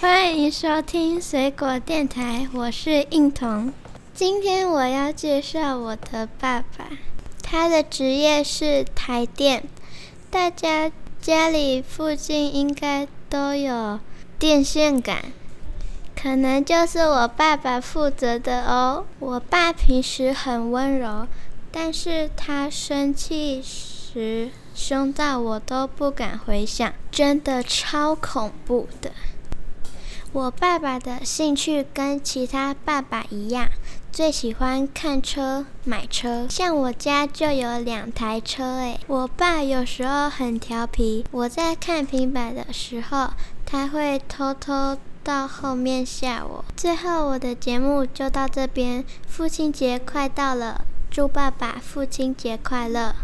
欢迎收听水果电台，我是应彤。今天我要介绍我的爸爸，他的职业是台电。大家家里附近应该都有电线杆，可能就是我爸爸负责的哦。我爸平时很温柔，但是他生气时凶到我都不敢回想，真的超恐怖的。我爸爸的兴趣跟其他爸爸一样，最喜欢看车、买车。像我家就有两台车诶。我爸有时候很调皮，我在看平板的时候，他会偷偷到后面吓我。最后，我的节目就到这边。父亲节快到了，祝爸爸父亲节快乐！